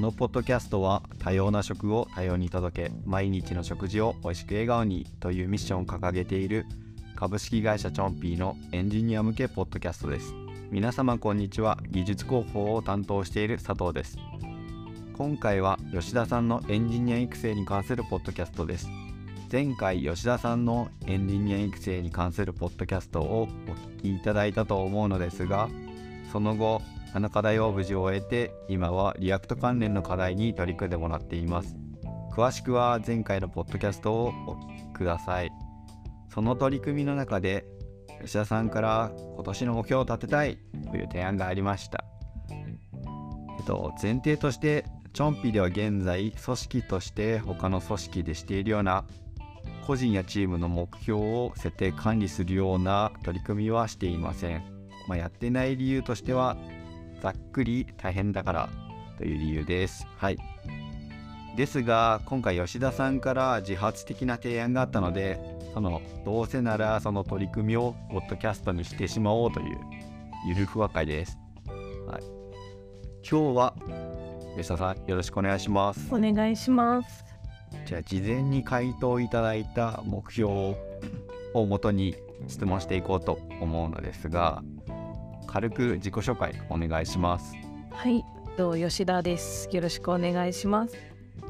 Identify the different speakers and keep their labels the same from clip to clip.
Speaker 1: のポッドキャストは多様な食を多様に届け毎日の食事を美味しく笑顔にというミッションを掲げている株式会社チョンピーのエンジニア向けポッドキャストです。皆様こんにちは技術広報を担当している佐藤です。今回は吉田さんのエンジニア育成に関するポッドキャストです。前回吉田さんのエンジニア育成に関するポッドキャストをお聞きいただいたと思うのですがその後あの課題を無事終えて今は React 関連の課題に取り組んでもらっています。詳しくは前回のポッドキャストをお聞きください。その取り組みの中で吉田さんから今年の目標を立てたいという提案がありました。えっと前提としてチョンピでは現在組織として他の組織でしているような個人やチームの目標を設定管理するような取り組みはしていません、まあ、やってない理由としてはざっくり大変だからという理由です。はい。ですが今回吉田さんから自発的な提案があったのでそのどうせならその取り組みをポッドキャストにしてしまおうというゆるふわ会です、はい、今日は吉田さんよろしくお願いします。
Speaker 2: お願いします。
Speaker 1: じゃあ事前に回答いただいた目標をもとに質問していこうと思うのですが軽く自己紹介お願いします。
Speaker 2: はいと吉田です。よろしくお願いします。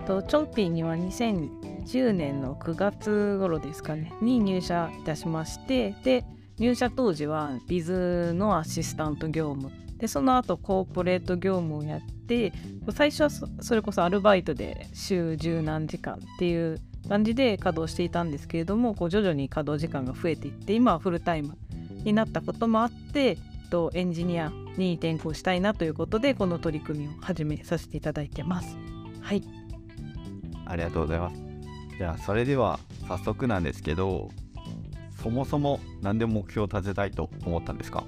Speaker 2: とチョンピーには2010年の9月頃ですかね。に入社いたしましてで入社当時はビズのアシスタント業務。でその後コーポレート業務をやって最初はそれこそアルバイトで週十何時間っていう感じで稼働していたんですけれどもこう徐々に稼働時間が増えていって今はフルタイムになったこともあってとエンジニアに転校したいなということでこの取り組みを始めさせていただいてます。はい
Speaker 1: ありがとうございます。じゃあそれでは早速なんですけどそもそも何で目標を立てたいと思ったんですか？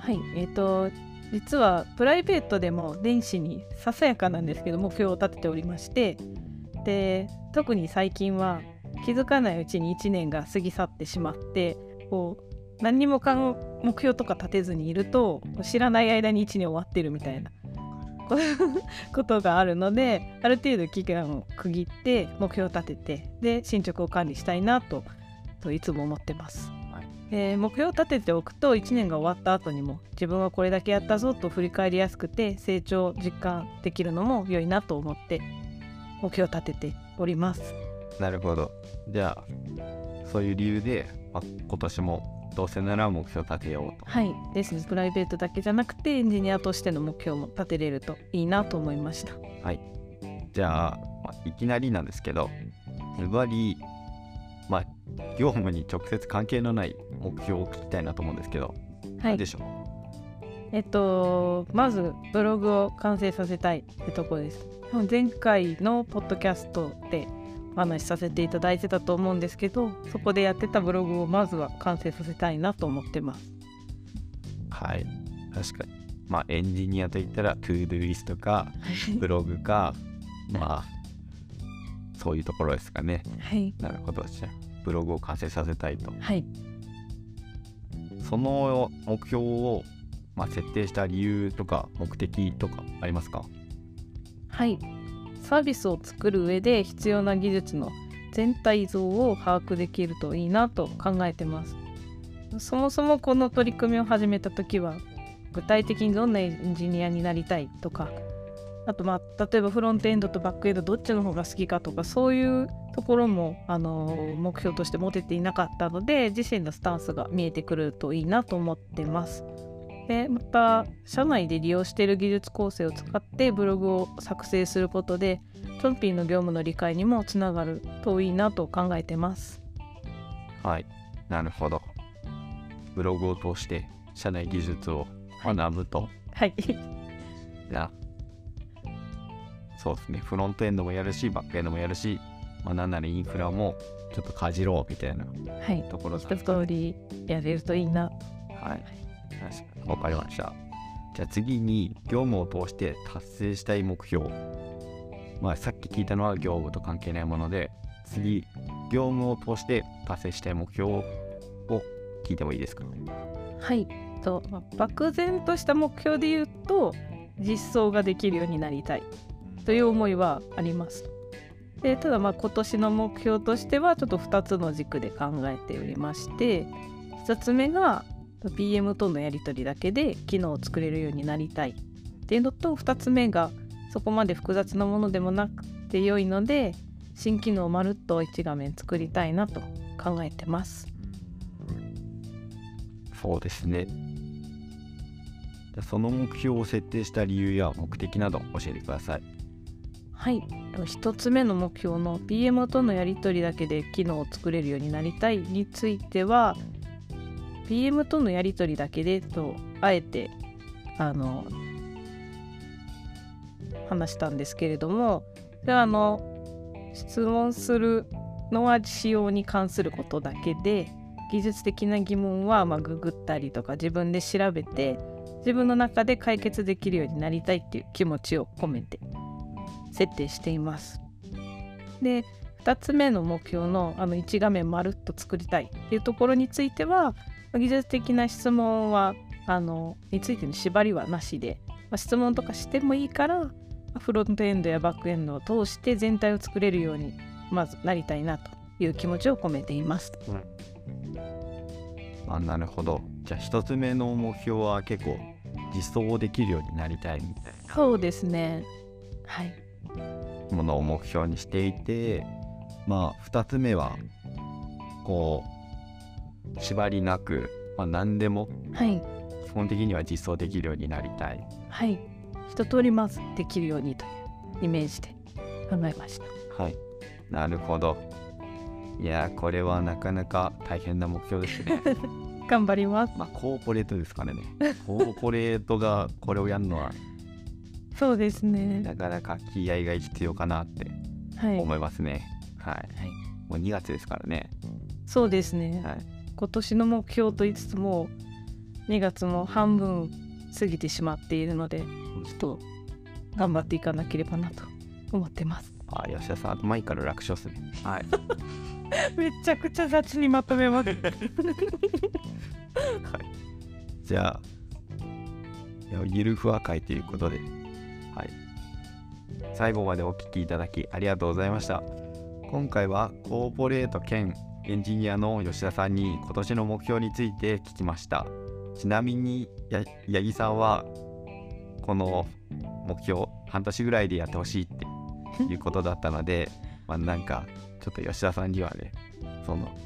Speaker 2: はいえーと、実はプライベートでも年始にささやかなんですけど目標を立てておりましてで特に最近は気づかないうちに1年が過ぎ去ってしまってこう何にも目標とか立てずにいると知らない間に1年終わってるみたいな。ことがあるのである程度期間を区切って目標を立ててで進捗を管理したいなとといつも思ってます。えー、目標を立てておくと1年が終わった後にも自分はこれだけやったぞと振り返りやすくて成長を実感できるのも良いなと思って目標を立てております。
Speaker 1: なるほど。じゃあそういう理由で、まあ、今年もどうせなら目標立てようと。
Speaker 2: はい。ですね。プライベートだけじゃなくてエンジニアとしての目標も立てれるといいなと思いました。
Speaker 1: はい。じゃあ、まあ、いきなりなんですけどズバリまあ業務に直接関係のない目標を聞きたいなと思うんですけど、はい、でしょう？
Speaker 2: えっとまずブログを完成させたいってとこです。前回のポッドキャストでお話しさせていただいてたと思うんですけどそこでやってたブログをまずは完成させたいなと思ってます。
Speaker 1: はい。確かに。まあエンジニアといったら ToDo list かブログかまあそういうところですかね。
Speaker 2: はい。
Speaker 1: なるほどじゃあブログを完成させたいと。
Speaker 2: はい。
Speaker 1: その目標を、まあ、設定した理由とか目的とかありますか？
Speaker 2: はい。サービスを作る上で必要な技術の全体像を把握できるといいなと考えてます。そもそもこの取り組みを始めた時は具体的にどんなエンジニアになりたいとかあとまあ例えばフロントエンドとバックエンドどっちの方が好きかとかそういうところもあの目標として持てていなかったので自身のスタンスが見えてくるといいなと思ってます。でまた社内で利用している技術構成を使ってブログを作成することでトンピーの業務の理解にもつながるといいなと考えてます。
Speaker 1: はいなるほど。ブログを通して社内技術を学ぶと。
Speaker 2: はい。
Speaker 1: じゃあそうですね、フロントエンドもやるし、バックエンドもやるし、まあ、なんならインフラもちょっとかじろうみたいなところ
Speaker 2: だ、はい、一通りやれるといいな。
Speaker 1: はい。確かに、わかりました。じゃあ次に、業務を通して達成したい目標。まあ、さっき聞いたのは業務と関係ないもので、次、業務を通して達成したい目標を聞いてもいいですか？
Speaker 2: はい。と、ま、漠然とした目標で言うと、実装ができるようになりたいという思いはあります。でただまあ今年の目標としてはちょっと2つの軸で考えておりまして1つ目が PM とのやり取りだけで機能を作れるようになりたいっていうのと2つ目がそこまで複雑なものでもなくて良いので新機能をまるっと1画面作りたいなと考えてます。
Speaker 1: そうですね。じゃあその目標を設定した理由や目的など教えてください。
Speaker 2: はい、1つ目の目標の PM とのやり取りだけで機能を作れるようになりたいについては PM とのやり取りだけでとあえてあの話したんですけれどもではあの質問するのは仕様に関することだけで技術的な疑問はまググったりとか自分で調べて自分の中で解決できるようになりたいっていう気持ちを込めて設定しています。で2つ目の目標のあの1画面まるっと作りたいっていうところについては技術的な質問はあのについての縛りはなしで、まあ、質問とかしてもいいからフロントエンドやバックエンドを通して全体を作れるようにまずなりたいなという気持ちを込めています。
Speaker 1: あなるほど。じゃあ一つ目の目標は結構実装できるようになりたいみたい
Speaker 2: そうですね。はい。
Speaker 1: なものを目標にしていてまあ二つ目はこう縛りなく、まあ、何でも
Speaker 2: はい。
Speaker 1: 基本的には実装できるようになりたい。
Speaker 2: はい。一通りまずできるようにというイメージで考えました。
Speaker 1: はい。なるほど。いやーこれはなかなか大変な目標ですね。
Speaker 2: 頑張ります。
Speaker 1: まあコーポレートですからね。コーポレートがこれをやるのは
Speaker 2: そうですね。
Speaker 1: なかなか気合が必要かなって
Speaker 2: はい。
Speaker 1: 思いますね。はい。もう2月ですからね。
Speaker 2: そうですね。
Speaker 1: はい。
Speaker 2: 今年の目標と言いつつも2月も半分過ぎてしまっているのでちょっと頑張っていかなければなと思ってます。
Speaker 1: あ吉田さん前から楽勝っすね。はい。
Speaker 2: めちゃくちゃ雑にまとめます。
Speaker 1: じゃあ、いやゆるふわ会ということで、はい。最後までお聞きいただきありがとうございました。今回はコーポレート兼エンジニアの吉田さんに今年の目標について聞きました。ちなみに、や八木さんはこの目標半年ぐらいでやってほしいって いうことだったので、まあなんかちょっと吉田さんにはね、その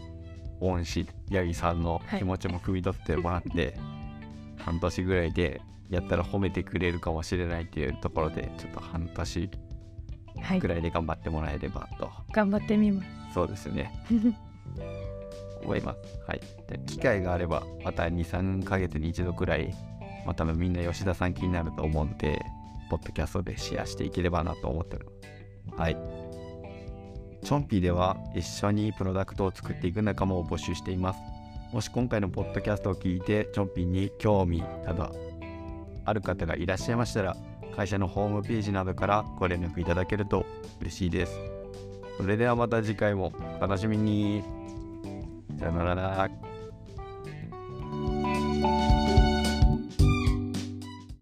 Speaker 1: 恩師八木さんの気持ちも汲み取ってもらって、半年ぐらいでやったら褒めてくれるかもしれないっていうところでちょっと半年
Speaker 2: はい
Speaker 1: ぐ。らいで頑張ってもらえればと、
Speaker 2: 頑張ってみます。
Speaker 1: そうですね 思います。はい。で機会があればまた23ヶ月に一度くらいまあ多分みんな吉田さん気になると思うんでポッドキャストでシェアしていければなと思ってる。はい。チョンピーでは一緒にプロダクトを作っていく仲間を募集しています。もし今回のポッドキャストを聞いてチョンピーに興味などある方がいらっしゃいましたら会社のホームページなどからご連絡いただけると嬉しいです。それではまた次回もお楽しみに。さよなら